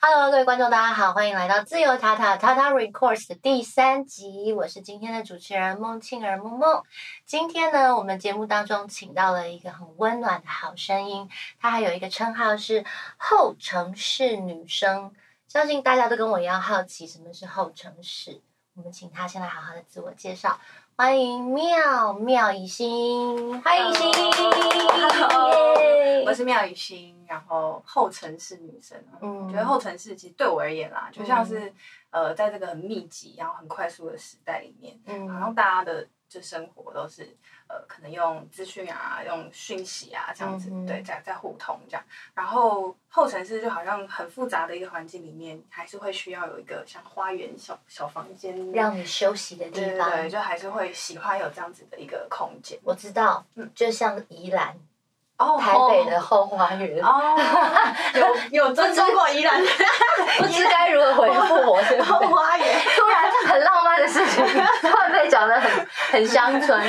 Hello，各位观众，大家好，欢迎来到自由塔塔塔塔 Records 的第三集，我是今天的主持人孟庆儿梦梦。今天呢，我们节目当中请到了一个很温暖的好声音，她还有一个称号是后城市女生。相信大家都跟我一样好奇什么是后城市。我们请她先来好好的自我介绍。欢迎妙妙以心，欢迎心，Hello，我是妙以心，然后后城市女生，嗯，觉得后城市其实对我而言啦，就像是呃，在这个很密集然后很快速的时代里面，嗯，好像大家的。就生活都是呃，可能用资讯啊，用讯息啊这样子，对，在在互通这样。然后后城市就好像很复杂的一个环境里面，还是会需要有一个像花园小小房间，让你休息的地方。对，就还是会喜欢有这样子的一个空间。我知道，嗯，就像宜兰。哦，台北的后花园哦，有有尊重过宜兰，不知该如何回复我。后花园突然很浪漫的事情，突然被讲的很很乡村。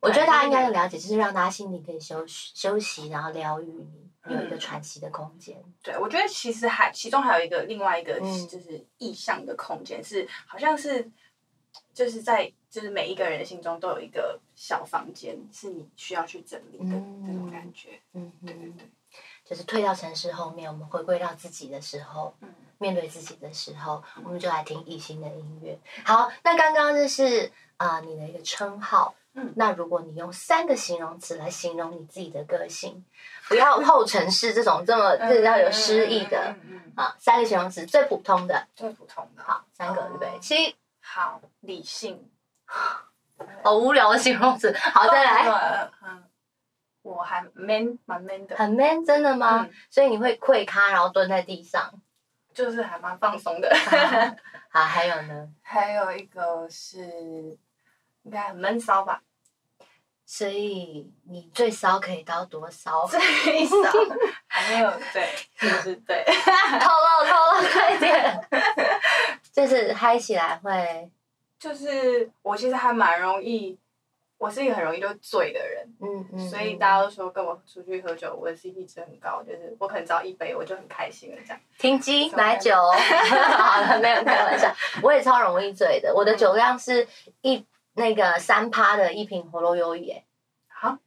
我觉得大家应该要了解，就是让大家心里可以休息休息，然后疗愈你，有一个喘息的空间。对，我觉得其实还其中还有一个另外一个就是意向的空间，是好像是就是在。就是每一个人心中都有一个小房间，是你需要去整理的那种感觉。嗯，对对对，就是退到城市后面，我们回归到自己的时候，面对自己的时候，我们就来听艺兴的音乐。好，那刚刚就是啊，你的一个称号。嗯，那如果你用三个形容词来形容你自己的个性，不要后城市这种这么这要有诗意的啊，三个形容词最普通的，最普通的。好，三个预备起。好，理性。好无聊的形容词，好再来。嗯，我还 man 蛮 man 的，很 man 真的吗？所以你会跪咖，然后蹲在地上，就是还蛮放松的。好，还有呢？还有一个是应该很闷骚吧？所以你最骚可以到多骚？最骚还没有对，就是对。透露透露快点，就是嗨起来会。就是我其实还蛮容易，我是一个很容易就醉的人，嗯嗯，所以大家都说跟我出去喝酒，我的 CP 值很高，就是我可能只要一杯我就很开心了这样。停机买酒，好了，没有开玩笑，我也超容易醉的，我的酒量是一那个三趴的一瓶喉咙优饮，好，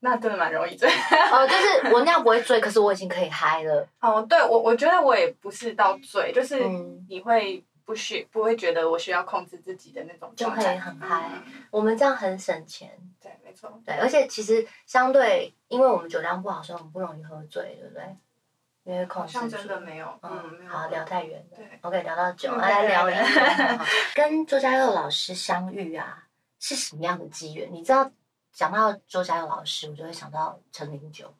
那真的蛮容易醉。哦，就是我那样不会醉，可是我已经可以嗨了。哦，对我我觉得我也不是到醉，就是你会。不需不会觉得我需要控制自己的那种就可以很嗨。我们这样很省钱。对，没错。对，而且其实相对，因为我们酒量不好，所以我们不容易喝醉，对不对？因为控制。真的没有。嗯，好，聊太远了。对。OK，聊到酒，来聊一下。跟周家佑老师相遇啊，是什么样的机缘？你知道，讲到周家佑老师，我就会想到陈林九，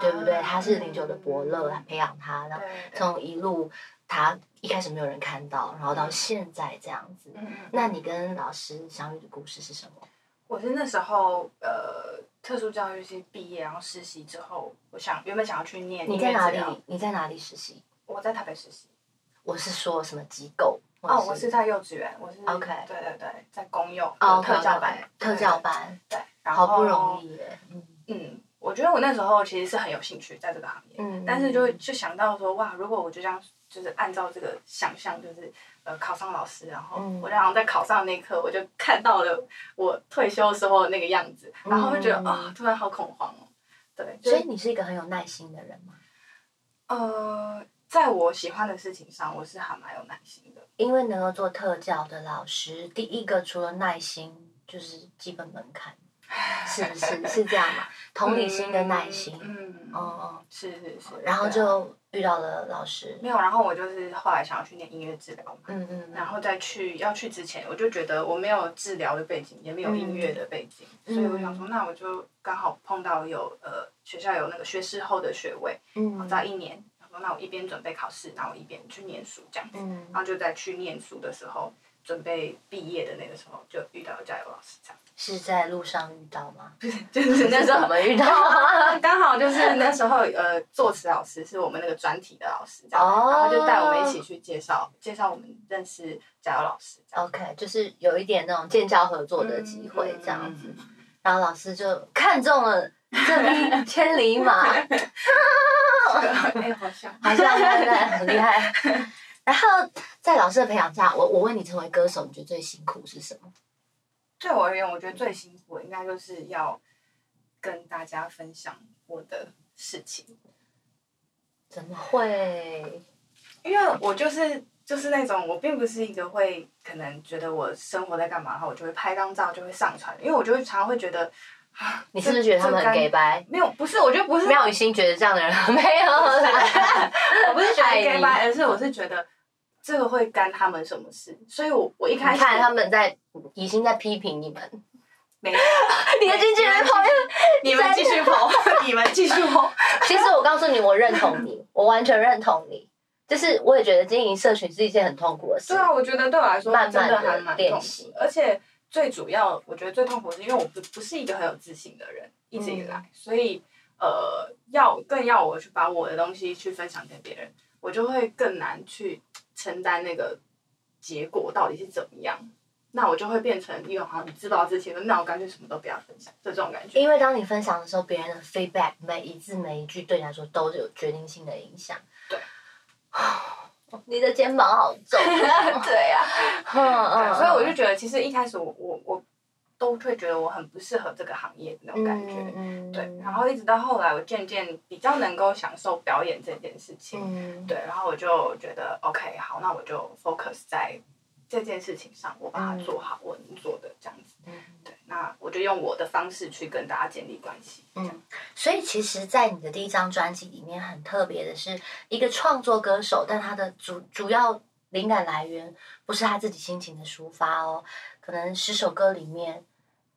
对不对？他是林九的伯乐，培养他，然后从一路。他一开始没有人看到，然后到现在这样子。嗯那你跟老师相遇的故事是什么？我是那时候呃，特殊教育系毕业，然后实习之后，我想原本想要去念。你在哪里？你在哪里实习？我在台北实习。我是说什么机构？哦，我是在幼稚园。我是 OK。对对对，在公幼特教班。特教班。对，然后好不容易耶。嗯嗯，我觉得我那时候其实是很有兴趣在这个行业。嗯。但是就就想到说，哇，如果我就这样。就是按照这个想象，就是呃考上老师，然后我就好像在考上那一刻，我就看到了我退休时候的那个样子，然后就觉得啊，突然好恐慌哦。对，所以你是一个很有耐心的人吗？呃，在我喜欢的事情上，我是还蛮有耐心的。因为能够做特教的老师，第一个除了耐心，就是基本门槛。是是是这样嘛？同理心跟耐心，嗯哦哦，是是是，然后就遇到了老师。没有，然后我就是后来想要去念音乐治疗嘛，嗯嗯，然后再去要去之前，我就觉得我没有治疗的背景，也没有音乐的背景，所以我想说，那我就刚好碰到有呃学校有那个学士后的学位，嗯，在一年，然后那我一边准备考试，然后一边去念书这样子，嗯然后就在去念书的时候，准备毕业的那个时候，就遇到了加油老师这样。是在路上遇到吗？就是那时候怎么遇到？刚好就是那时候，呃，作词老师是我们那个专题的老师，这样，然后就带我们一起去介绍介绍我们认识加油老师。OK，就是有一点那种建教合作的机会这样子，然后老师就看中了这里 千里马，哎，好像，好像，对，很厉害。然后在老师的培养下，我我问你，成为歌手，你觉得最辛苦是什么？对我而言，我觉得最辛苦的应该就是要跟大家分享我的事情。怎么会？因为我就是就是那种，我并不是一个会可能觉得我生活在干嘛，然后我就会拍张照就会上传，因为我就会常常会觉得。你是不是觉得他们很 gay 白？没有，不是，我觉得不是。妙雨欣觉得这样的人 没有，我不是觉得 gay 白，而是我是觉得这个会干他们什么事？所以我我一开始看他们在已经在批评你们，没有，你的经纪人跑，你们继续跑，你们继续跑。其实我告诉你，我认同你，我完全认同你。就是我也觉得经营社群是一件很痛苦的事。对啊，我觉得对我来说，慢慢的练习，而且。最主要，我觉得最痛苦是因为我不不是一个很有自信的人，一直以来，所以呃，要更要我去把我的东西去分享给别人，我就会更难去承担那个结果到底是怎么样。那我就会变成一个好像你知道之前的，那我干脆什么都不要分享，就这种感觉。因为当你分享的时候，别人的 feedback 每一字每一句对你来说都有决定性的影响。对。你的肩膀好重，对呀，嗯所以我就觉得，其实一开始我我我都会觉得我很不适合这个行业的那种感觉，对。然后一直到后来，我渐渐比较能够享受表演这件事情，对。然后我就觉得，OK，好，那我就 focus 在。这件事情上，我把它做好，我能做的这样子。嗯，对，那我就用我的方式去跟大家建立关系。嗯，所以其实，在你的第一张专辑里面，很特别的是一个创作歌手，但他的主主要灵感来源不是他自己心情的抒发哦。可能十首歌里面，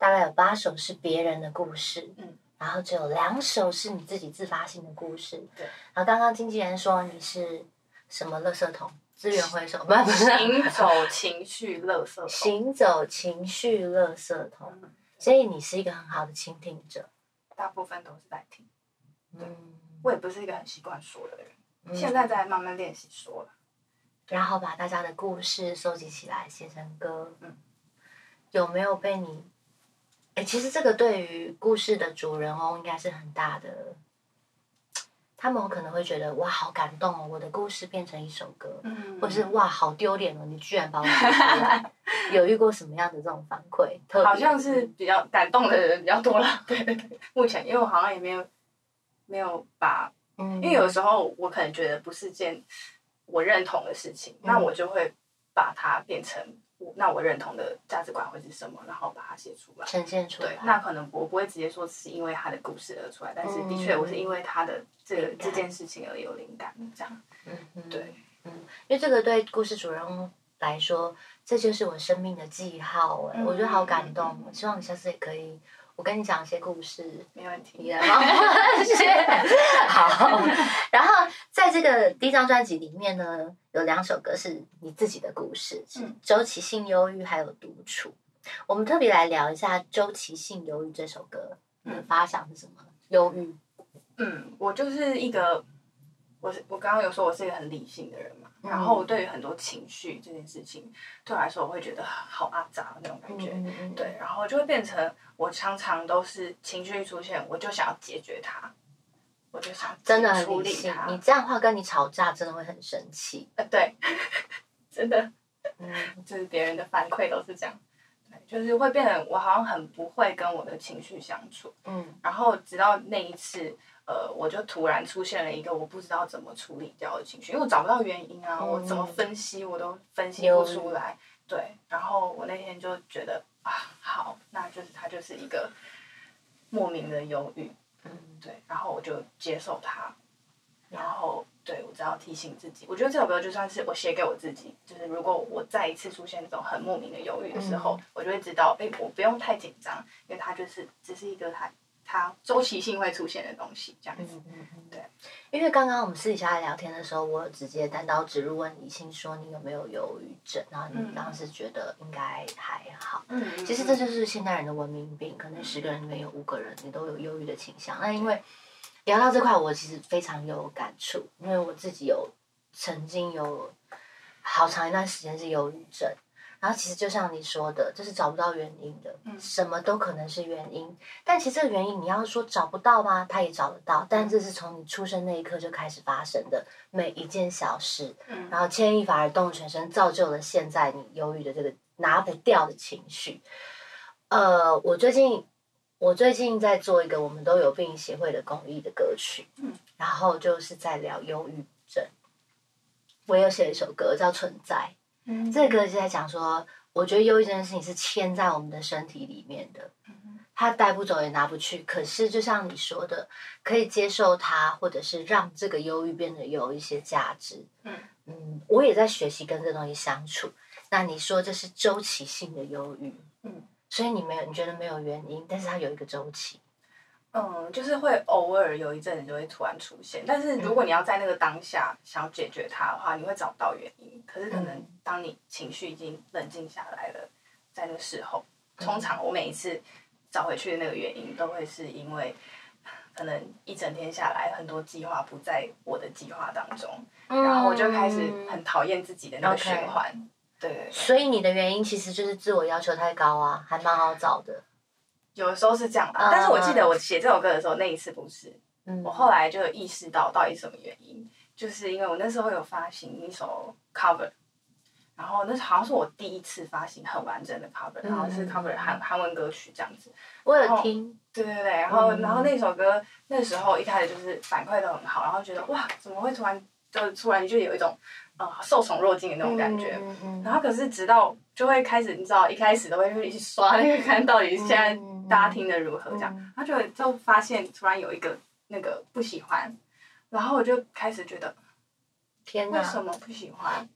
大概有八首是别人的故事，嗯，然后只有两首是你自己自发性的故事。对，然后刚刚经纪人说你是什么垃圾桶？资源回收，不 是行走情绪垃圾桶。行走情绪垃圾桶，所以你是一个很好的倾听者，大部分都是在听。嗯，我也不是一个很习惯说的人，现在在慢慢练习说了，然后把大家的故事收集起来写成歌。嗯，有没有被你？哎，其实这个对于故事的主人翁应该是很大的。他们可能会觉得哇，好感动哦！我的故事变成一首歌，或者是哇，好丢脸哦！你居然把我写出来，有遇过什么样的这种反馈？好像是比较感动的人比较多了。对对对，目前因为我好像也没有没有把，因为有时候我可能觉得不是件我认同的事情，那我就会把它变成。那我认同的价值观会是什么？然后把它写出来，呈现出来。对，那可能我不会直接说是因为他的故事而出来，但是的确我是因为他的这个这件事情而有灵感，这样。嗯嗯。对，嗯，因为这个对故事主人公来说，这就是我生命的记号哎，我觉得好感动。我希望你下次也可以。我跟你讲一些故事，没问题。好，然后在这个第一张专辑里面呢，有两首歌是你自己的故事，是周期性忧郁还有独处。我们特别来聊一下周期性忧郁这首歌，你的发想是什么？忧郁。嗯，我就是一个，我是我刚刚有说我是一个很理性的人嘛。然后我对于很多情绪这件事情，对我来说我会觉得好阿杂那种感觉，对，然后就会变成我常常都是情绪一出现，我就想要解决它，我就想真的很理性。你这样的话跟你吵架真的会很生气，呃，对，真的，嗯，就是别人的反馈都是这样，对，就是会变成我好像很不会跟我的情绪相处，嗯，然后直到那一次。呃，我就突然出现了一个我不知道怎么处理掉的情绪，因为我找不到原因啊，我怎么分析我都分析不出来。对，然后我那天就觉得啊，好，那就是他就是一个莫名的忧郁，嗯，对，然后我就接受他，然后对我只要提醒自己，我觉得这首歌就算是我写给我自己，就是如果我再一次出现这种很莫名的忧郁的时候，我就会知道，哎，我不用太紧张，因为他就是只是一个他。它周期性会出现的东西，这样子，对。因为刚刚我们私底下聊天的时候，我直接单刀直入问李欣说：“你有没有忧郁症？”然后你当时觉得应该还好。嗯其实这就是现代人的文明病，可能十个人里面有五个人你都有忧郁的倾向。那因为聊到这块，我其实非常有感触，因为我自己有曾经有好长一段时间是忧郁症。然后其实就像你说的，这是找不到原因的，什么都可能是原因。但其实这个原因，你要说找不到吗？他也找得到，但这是从你出生那一刻就开始发生的每一件小事，然后牵一发而动全身，造就了现在你忧郁的这个拿不掉的情绪。呃，我最近我最近在做一个我们都有病协会的公益的歌曲，嗯，然后就是在聊忧郁症。我有写一首歌叫《存在》。这个是在讲说，我觉得忧郁这件事情是牵在我们的身体里面的，它带不走也拿不去。可是就像你说的，可以接受它，或者是让这个忧郁变得有一些价值。嗯嗯，我也在学习跟这东西相处。那你说这是周期性的忧郁，嗯，所以你没有你觉得没有原因，但是它有一个周期。嗯，就是会偶尔有一阵子就会突然出现，但是如果你要在那个当下想要解决它的话，你会找不到原因。可是可能当你情绪已经冷静下来了，在那个时候，通常我每一次找回去的那个原因，都会是因为可能一整天下来很多计划不在我的计划当中，然后我就开始很讨厌自己的那个循环。对，所以你的原因其实就是自我要求太高啊，还蛮好找的。有的时候是这样吧，但是我记得我写这首歌的时候，那一次不是。我后来就有意识到到底什么原因，就是因为我那时候有发行一首 cover，然后那好像是我第一次发行很完整的 cover，然后是 cover 韩韩文歌曲这样子。我有听。对对对，然后然后那首歌那时候一开始就是反馈都很好，然后觉得哇，怎么会突然就突然就有一种。啊，受宠若惊的那种感觉，然后可是直到就会开始，你知道，一开始都会去刷那个看到底现在大家听的如何这样，他就就发现突然有一个那个不喜欢，然后我就开始觉得，天哪，为什么不喜欢？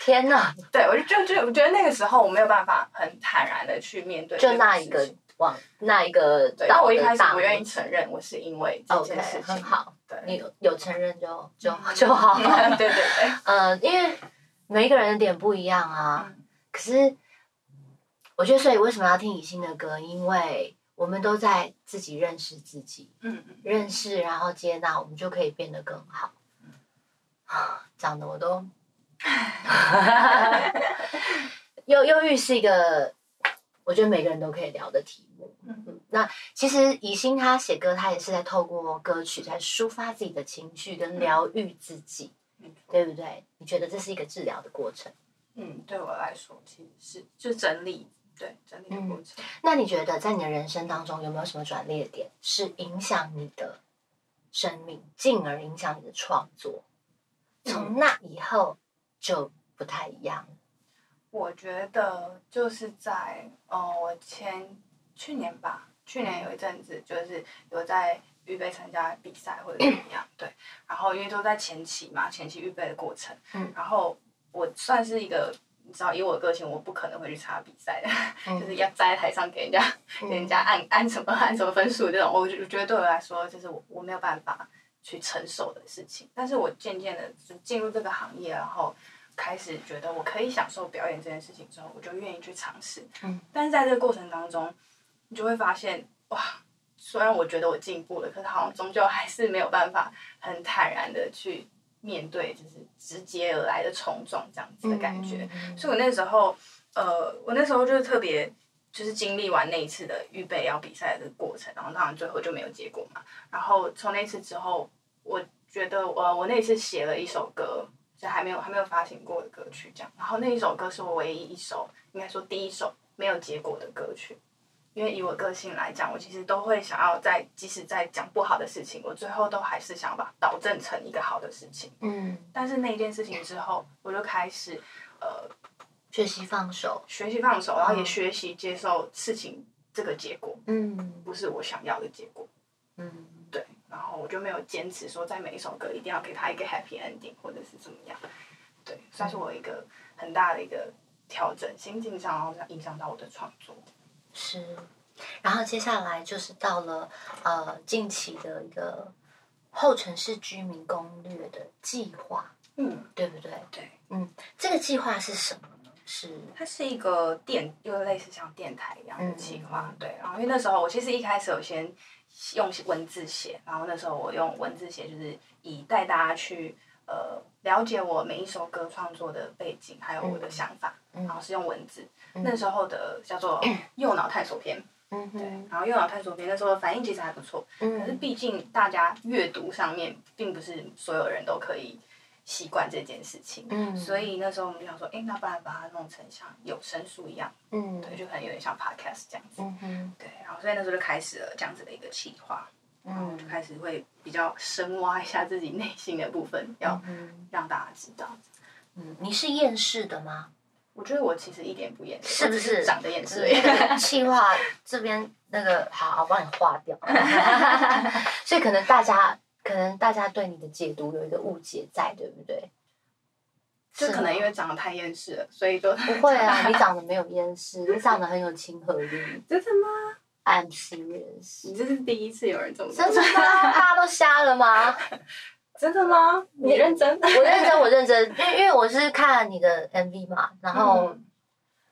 天哪！对我就就就我觉得那个时候我没有办法很坦然的去面对，就那一个往那一个，对，但我一开始不愿意承认我是因为这件事情，很好。你有有承认就就 就好，对 对对。呃，因为每一个人的点不一样啊。可是我觉得，所以为什么要听以心的歌？因为我们都在自己认识自己，嗯嗯，认识然后接纳，我们就可以变得更好。啊，讲的我都，忧忧郁是一个，我觉得每个人都可以聊的题目。嗯那其实以心他写歌，他也是在透过歌曲在抒发自己的情绪跟疗愈自己，对不对？你觉得这是一个治疗的过程？嗯，对我来说其实是就整理，对整理的过程。那你觉得在你的人生当中有没有什么转捩点，是影响你的生命，进而影响你的创作？从那以后就不太一样。我觉得就是在哦，我前去年吧。去年有一阵子，就是有在预备参加比赛或者怎么样，对。然后因为都在前期嘛，前期预备的过程。嗯。然后我算是一个，你知道，以我的个性，我不可能会去参加比赛的，就是要站在台上给人家给人家按按什么按什么分数这种，我就觉得对我来说，就是我我没有办法去承受的事情。但是我渐渐的就进入这个行业，然后开始觉得我可以享受表演这件事情之后，我就愿意去尝试。嗯。但是在这个过程当中。你就会发现，哇！虽然我觉得我进步了，可是好像终究还是没有办法很坦然的去面对，就是直接而来的冲撞这样子的感觉。所以我那时候，呃，我那时候就是特别，就是经历完那一次的预备要比赛的过程，然后当然最后就没有结果嘛。然后从那次之后，我觉得，呃，我那次写了一首歌，就还没有还没有发行过的歌曲，这样。然后那一首歌是我唯一一首，应该说第一首没有结果的歌曲。因为以我个性来讲，我其实都会想要在，即使在讲不好的事情，我最后都还是想把它导正成一个好的事情。嗯。但是那件事情之后，我就开始呃学习放手，学习放手，然后也学习接受事情这个结果，嗯，不是我想要的结果，嗯，对。然后我就没有坚持说，在每一首歌一定要给他一个 happy ending，或者是怎么样，对，算是我一个很大的一个调整，心境上，然后影响到我的创作。是，然后接下来就是到了呃近期的一个后城市居民攻略的计划，嗯，对不对？对，嗯，这个计划是什么呢？是它是一个电，又类似像电台一样的计划，对。然后因为那时候我其实一开始有先用文字写，然后那时候我用文字写，就是以带大家去。呃了解我每一首歌创作的背景，还有我的想法，然后是用文字。那时候的叫做右脑探索篇，对，然后右脑探索篇那时候反应其实还不错，可是毕竟大家阅读上面并不是所有人都可以习惯这件事情，所以那时候我们就想说，哎，那不然把它弄成像有声书一样，嗯。对，就可能有点像 podcast 这样子，嗯对，然后所以那时候就开始了这样子的一个企划，嗯，就开始会比较深挖一下自己内心的部分，要让大家知道，嗯，你是厌世的吗？我觉得我其实一点不厌世，是不是长得厌世？气化这边那个好，我帮你划掉。所以可能大家可能大家对你的解读有一个误解在，对不对？就可能因为长得太厌世了，所以就不会啊。你长得没有厌世，你长得很有亲和力。真的吗？I'm serious。你这是第一次有人这么说。真的吗？大家都瞎了吗？真的吗？你认真？我认真，我认真，因为因为我是看你的 MV 嘛，然后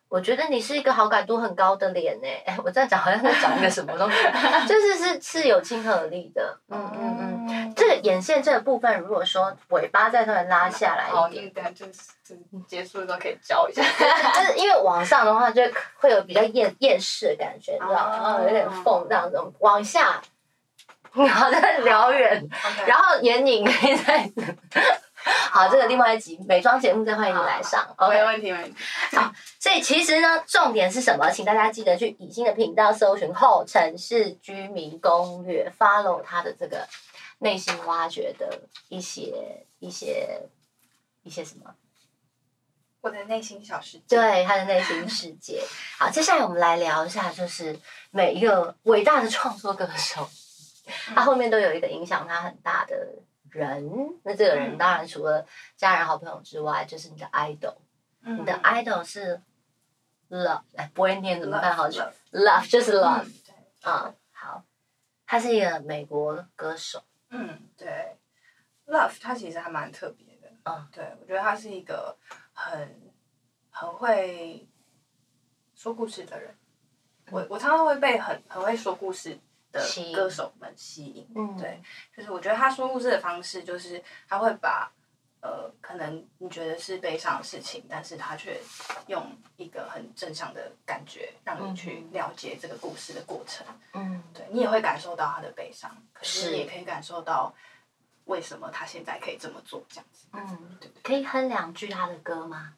我觉得你是一个好感度很高的脸呢。哎，我这样讲好像在讲一个什么东西，就是是是有亲和力的。嗯嗯嗯，这个眼线这个部分，如果说尾巴再稍微拉下来一点，就是结束的时候可以教一下。就是因为往上的话，就会有比较厌厌世的感觉，知道吗？有点缝这样子，往下。好的，辽远，然后眼影可以在。好，这个另外一集美妆节目再欢迎你来上。没问题，没问题。好，所以其实呢，重点是什么？请大家记得去以心的频道搜寻后城市居民攻略，follow 他的这个内心挖掘的一些一些一些什么？我的内心小世界。对，他的内心世界。好，接下来我们来聊一下，就是每一个伟大的创作歌手。他后面都有一个影响他很大的人，那这个人当然除了家人、好朋友之外，就是你的 idol。你的 idol 是 love，哎，不会念怎么办？好，love 就是 love。啊，好，他是一个美国歌手。嗯，对，love 他其实还蛮特别的。嗯，对，我觉得他是一个很很会说故事的人。我我常常会被很很会说故事。的歌手们吸引，对，就是我觉得他说故事的方式，就是他会把呃，可能你觉得是悲伤的事情，但是他却用一个很正向的感觉，让你去了解这个故事的过程。嗯，对你也会感受到他的悲伤，可是也可以感受到为什么他现在可以这么做，这样子。嗯，对，可以哼两句他的歌吗？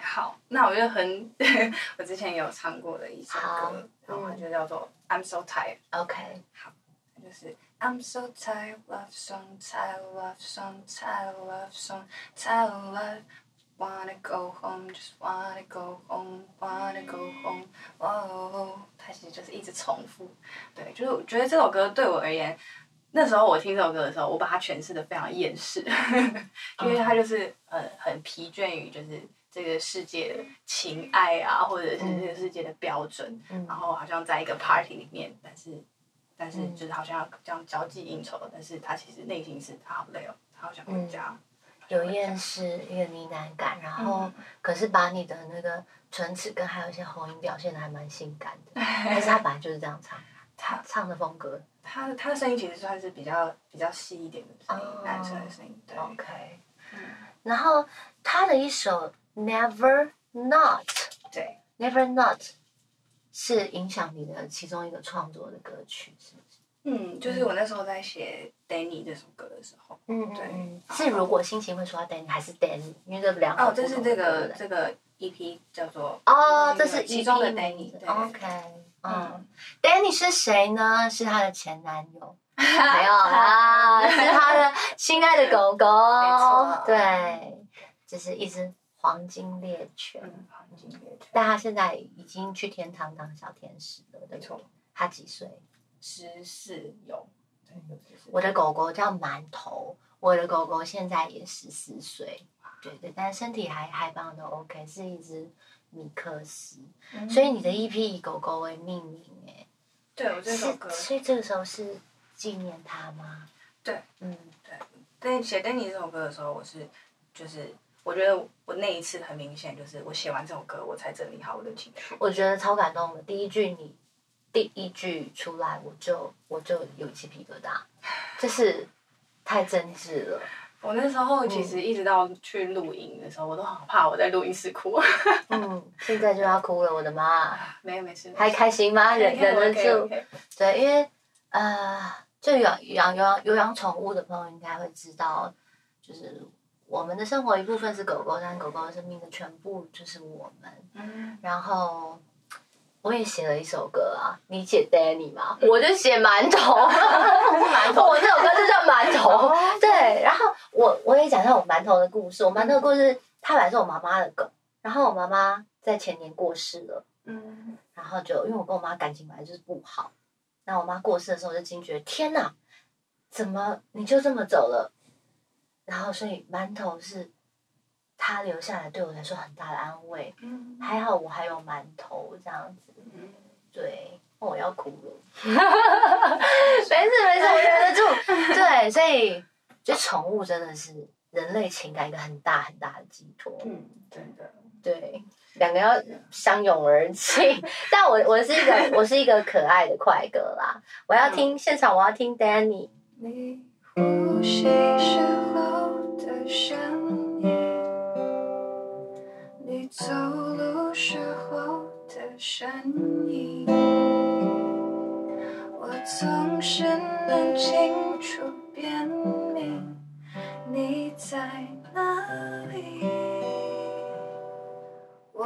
好，那我就哼 我之前有唱过的一首歌，然后就叫做。I'm so tired. OK，好，就是 I'm so tired, love song, tired, love song, tired, love song, tired, love. Wanna go home, just wanna go home, wanna go home. 哦，它其实就是一直重复。对，就是我觉得这首歌对我而言，那时候我听这首歌的时候，我把它诠释的非常厌世，因为它就是呃很疲倦于就是。这个世界的情爱啊，或者是这个世界的标准，然后好像在一个 party 里面，但是但是就是好像要这样交际应酬，但是他其实内心是他好累哦，他好想回家。有厌世，一个呢喃感，然后可是把你的那个唇齿跟还有一些喉音表现的还蛮性感的，但是他本来就是这样唱，他唱的风格，他的他的声音其实算是比较比较细一点的声音，男生的声音。对 OK，然后他的一首。Never not，对，Never not，是影响你的其中一个创作的歌曲，是不是？嗯，就是我那时候在写 Danny 这首歌的时候，嗯对，是如果心情会说到 Danny 还是 Danny，因为这两哦，这是这个这个 EP 叫做哦，这是其中的 Danny，OK，嗯，Danny 是谁呢？是他的前男友，没有啦，是他的心爱的狗狗，没错，对，就是一直。黄金猎犬，黄金猎犬，但他现在已经去天堂当小天使了。没错，他几岁？十四有。我的狗狗叫馒头，我的狗狗现在也十四岁。对对，但身体还还棒都，OK，是一只米克斯。所以你的 EP 以狗狗为命名，哎，对我这首歌，所以这个时候是纪念它吗？对，嗯，对。但写《丹尼》这首歌的时候，我是就是。我觉得我那一次很明显，就是我写完这首歌，我才整理好我的情绪。我觉得超感动的，第一句你第一句出来，我就我就有鸡皮疙瘩，就是太真挚了。我那时候其实一直到去录音的时候，我都好怕我在录音室哭。嗯，现在就要哭了，我的妈！没有没事，还开心吗？忍忍得住？对，因为呃，就养养养有养宠物的朋友应该会知道，就是我们的生活一部分是狗狗，但狗狗的生命的全部就是我们。嗯，然后。我也写了一首歌啊，你写 Danny 吗？我就写馒头，馒头。我这首歌就叫馒头。对，然后我我也讲一下我馒头的故事。我馒头的故事，它本来是我妈妈的狗，然后我妈妈在前年过世了。嗯。然后就因为我跟我妈感情本来就是不好，那我妈过世的时候，我就惊觉天哪，怎么你就这么走了？然后所以馒头是。他留下来对我来说很大的安慰，还好我还有馒头这样子，对，我要哭了，没事没事，我忍得住，对，所以就宠物真的是人类情感一个很大很大的寄托，嗯，真的，对，两个要相拥而泣，但我我是一个我是一个可爱的快歌啦，我要听现场，我要听 Danny。你呼吸时候的声音，你走路时候的声音，我总是能清楚辨明你在哪里。我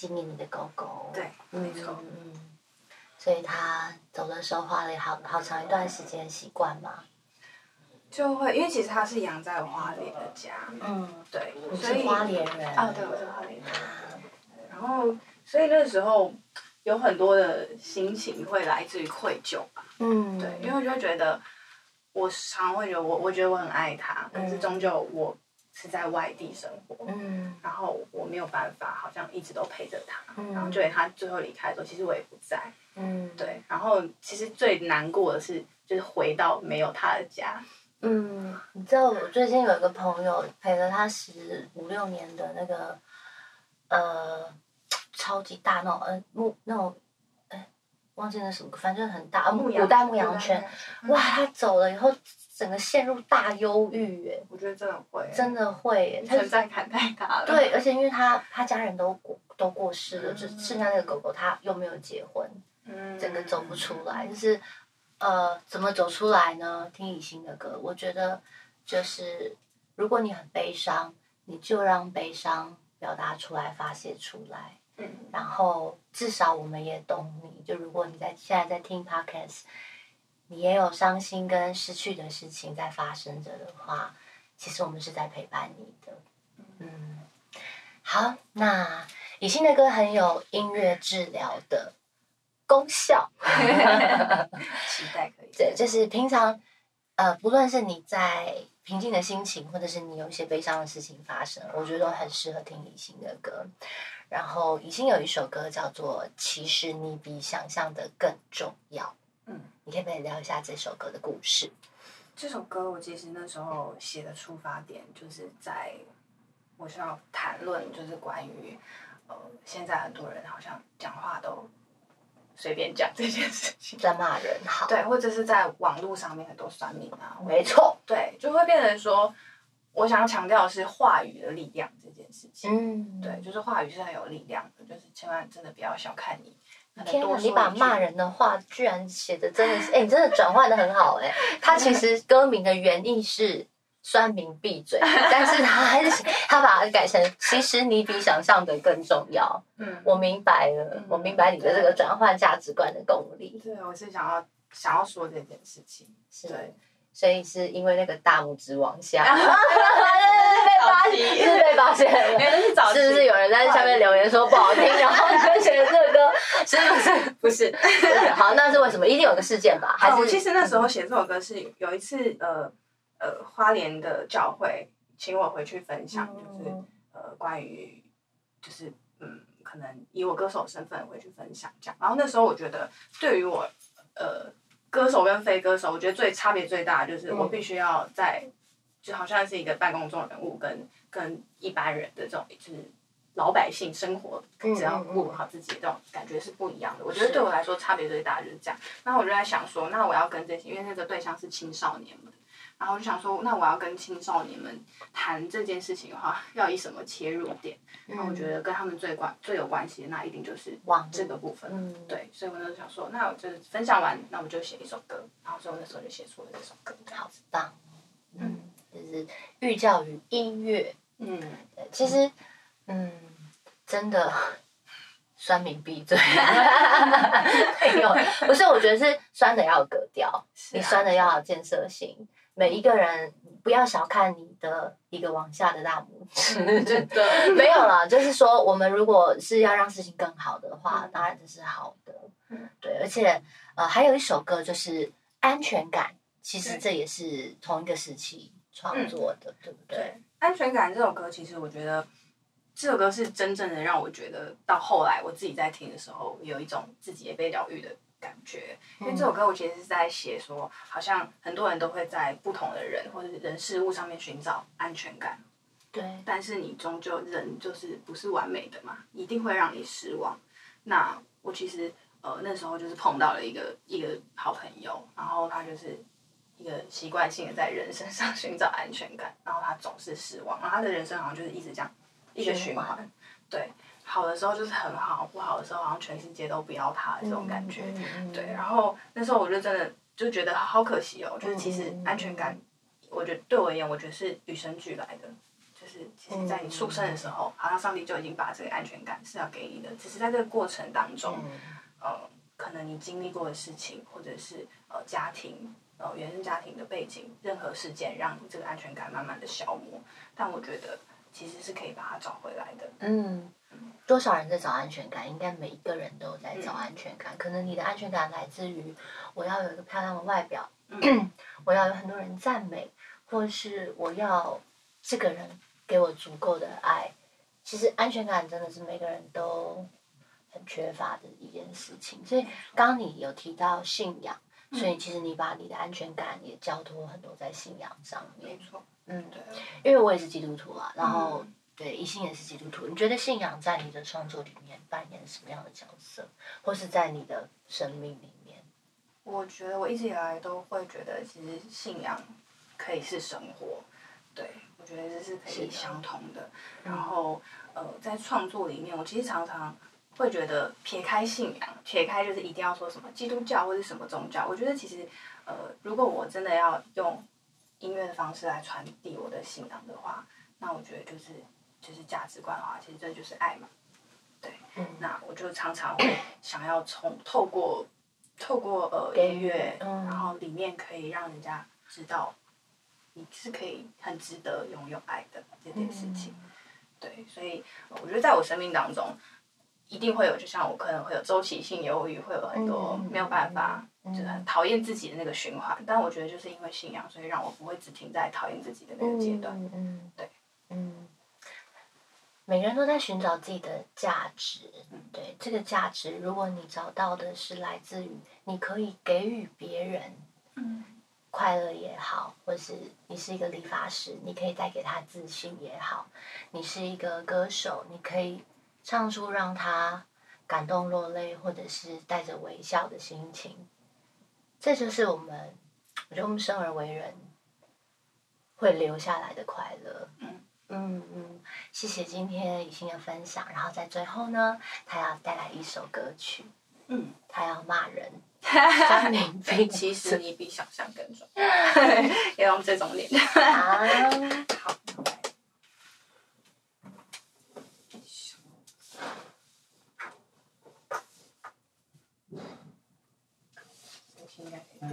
纪念你的狗狗，对，没错，嗯，所以他走的时候花了好好长一段时间习惯嘛，就会因为其实他是养在花莲的家，嗯，对，所以花莲人。啊，对，我是花莲人，然后所以那个时候有很多的心情会来自于愧疚吧，嗯，对，因为我就觉得我常会觉得我我觉得我很爱他，可是终究我。是在外地生活，嗯，然后我没有办法，好像一直都陪着他，嗯，然后就连他最后离开的时候，其实我也不在，嗯，对，然后其实最难过的是，就是回到没有他的家，嗯，你知道我最近有一个朋友陪了他十五六年的那个，呃，超级大那种，呃，牧那种，哎，忘记那什么，反正很大，牧古代牧羊犬，哇，他走了以后。整个陷入大忧郁，耶，我觉得真的会，真的会，存在感太大了。对，而且因为他他家人都过都过世了，就剩下那个狗狗，他又没有结婚，嗯，整个走不出来。就是呃，怎么走出来呢？听以心的歌，我觉得就是如果你很悲伤，你就让悲伤表达出来，发泄出来。嗯，然后至少我们也懂你。就如果你在现在在听 podcast。你也有伤心跟失去的事情在发生着的话，其实我们是在陪伴你的。嗯，好，那以欣的歌很有音乐治疗的功效，期待可以。对，就是平常呃，不论是你在平静的心情，或者是你有一些悲伤的事情发生，我觉得都很适合听以欣的歌。然后以欣有一首歌叫做《其实你比想象的更重要》。嗯，你可以跟你聊一下这首歌的故事？这首歌我其实那时候写的出发点，就是在我需要谈论，就是关于呃，现在很多人好像讲话都随便讲这件事情，在骂人，好，对，或者是在网络上面很多酸民啊，没错，对，就会变成说，我想要强调的是话语的力量这件事情，嗯，对，就是话语是很有力量的，就是千万真的不要小看你。天哪！你把骂人的话居然写的真的是，哎，你真的转换的很好哎。他其实歌名的原意是“酸民闭嘴”，但是他还是他把它改成“其实你比想象的更重要”。嗯，我明白了，我明白你的这个转换价值观的功力。对，我是想要想要说这件事情。对，所以是因为那个大拇指往下。被发现，是被发现了。是不是有人在下面留言说不好听，然后你就写这个歌？是不是？不是。好，那是为什么？一定有个事件吧？还是？其实那时候写这首歌是有一次，呃呃，花莲的教会请我回去分享，就是呃关于，就是嗯，可能以我歌手身份回去分享这样。然后那时候我觉得，对于我呃歌手跟非歌手，我觉得最差别最大的就是我必须要在。就好像是一个办公中人物，跟跟一般人的这种就是老百姓生活，只要顾好自己这种感觉是不一样的。我觉得对我来说差别最大就是这样。那我就在想说，那我要跟这些，因为那个对象是青少年们，然后我就想说，那我要跟青少年们谈这件事情的话，要以什么切入点？那我觉得跟他们最关最有关系的，那一定就是往这个部分。对，所以我那时候想说，那我就是分享完，那我就写一首歌。然后所以我那时候就写出了这首歌。好棒，嗯。就是寓教于音乐，嗯，其实，嗯，真的，酸民闭嘴，没有，不是，我觉得是酸的要有格调，你酸的要有建设性，每一个人不要小看你的一个往下的大拇指，真的。没有了，就是说，我们如果是要让事情更好的话，当然这是好的，对，而且，呃，还有一首歌就是安全感，其实这也是同一个时期。创作的对不对？对，安全感这首歌，其实我觉得这首歌是真正的让我觉得到后来我自己在听的时候，有一种自己也被疗愈的感觉。因为这首歌我其实是在写说，好像很多人都会在不同的人或者人事物上面寻找安全感。对。但是你终究人就是不是完美的嘛，一定会让你失望。那我其实呃那时候就是碰到了一个一个好朋友，然后他就是。一个习惯性的在人身上寻找安全感，然后他总是失望，然后他的人生好像就是一直这样一个循环。对，好的时候就是很好，不好的时候好像全世界都不要他这种感觉。对，然后那时候我就真的就觉得好可惜哦，就是其实安全感，我觉得对我而言，我觉得是与生俱来的，就是其实在你出生的时候，好像上帝就已经把这个安全感是要给你的，只是在这个过程当中，呃，可能你经历过的事情，或者是呃家庭。呃，原生家庭的背景，任何事件让你这个安全感慢慢的消磨，但我觉得其实是可以把它找回来的。嗯，多少人在找安全感？应该每一个人都在找安全感。可能你的安全感来自于我要有一个漂亮的外表，我要有很多人赞美，或是我要这个人给我足够的爱。其实安全感真的是每个人都很缺乏的一件事情。所以刚刚你有提到信仰。所以其实你把你的安全感也交托很多在信仰上面。没错，嗯，对，因为我也是基督徒啊，然后对一心也是基督徒。你觉得信仰在你的创作里面扮演什么样的角色，或是在你的生命里面？我觉得我一直以来都会觉得，其实信仰可以是生活，对我觉得这是可以相通的。然后呃，在创作里面，我其实常常。会觉得撇开信仰，撇开就是一定要说什么基督教或者什么宗教。我觉得其实，呃，如果我真的要用音乐的方式来传递我的信仰的话，那我觉得就是就是价值观的话，其实这就是爱嘛。对，那我就常常会 想要从透过透过呃音乐，然后里面可以让人家知道你是可以很值得拥有爱的这件事情。对，所以我觉得在我生命当中。一定会有，就像我可能会有周期性忧郁，会有很多没有办法，就是很讨厌自己的那个循环。但我觉得就是因为信仰，所以让我不会只停在讨厌自己的那个阶段。嗯，对，嗯，每个人都在寻找自己的价值。对，这个价值，如果你找到的是来自于你可以给予别人，嗯，快乐也好，或是你是一个理发师，你可以带给他自信也好，你是一个歌手，你可以。唱出让他感动落泪，或者是带着微笑的心情，这就是我们，我觉得我们生而为人会留下来的快乐。嗯嗯嗯，谢谢今天雨欣的分享。然后在最后呢，他要带来一首歌曲。嗯，他要骂人。张明飞，其实你比想象更壮。要用这种脸。啊，好。Okay.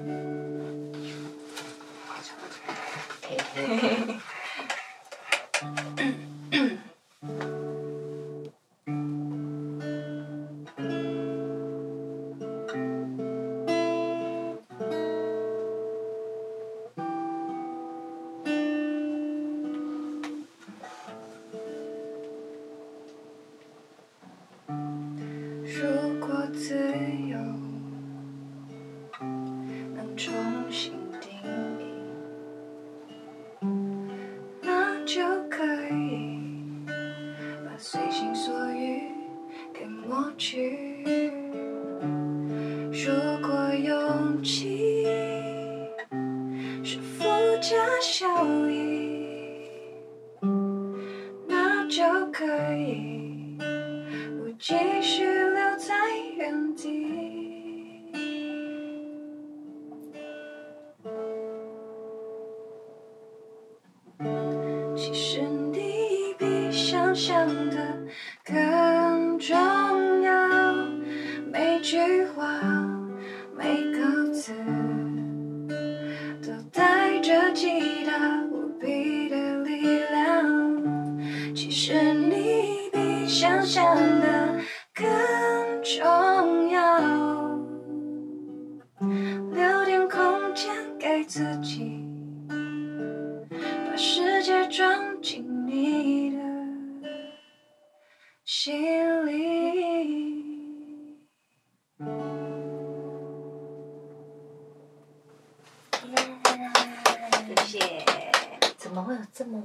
show.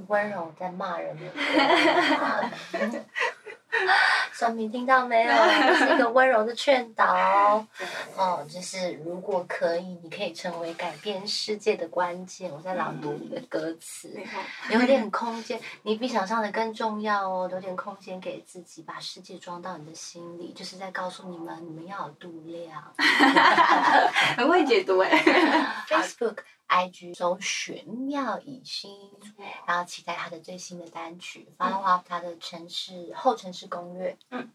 温柔在骂人的，小明听到没有？是一个温柔的劝导。哦，就是如果可以，你可以成为改变世界的关键。我在朗读你的歌词，留点空间，你比想象的更重要哦。留点空间给自己，把世界装到你的心里，就是在告诉你们，你们要有度量。很会解读哎。Facebook。IG 搜寻妙以心，然后期待他的最新的单曲，follow up 他的城市后城市攻略。嗯，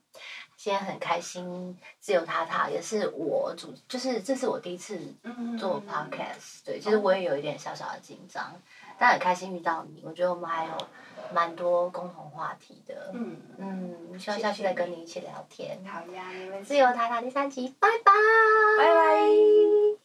现在很开心，自由塔塔也是我主，就是这是我第一次做 podcast，对，其实我也有一点小小的紧张，但很开心遇到你，我觉得我们还有蛮多共同话题的。嗯嗯，希望下次再跟你一起聊天。好呀，你们自由塔塔第三集，拜拜，拜拜。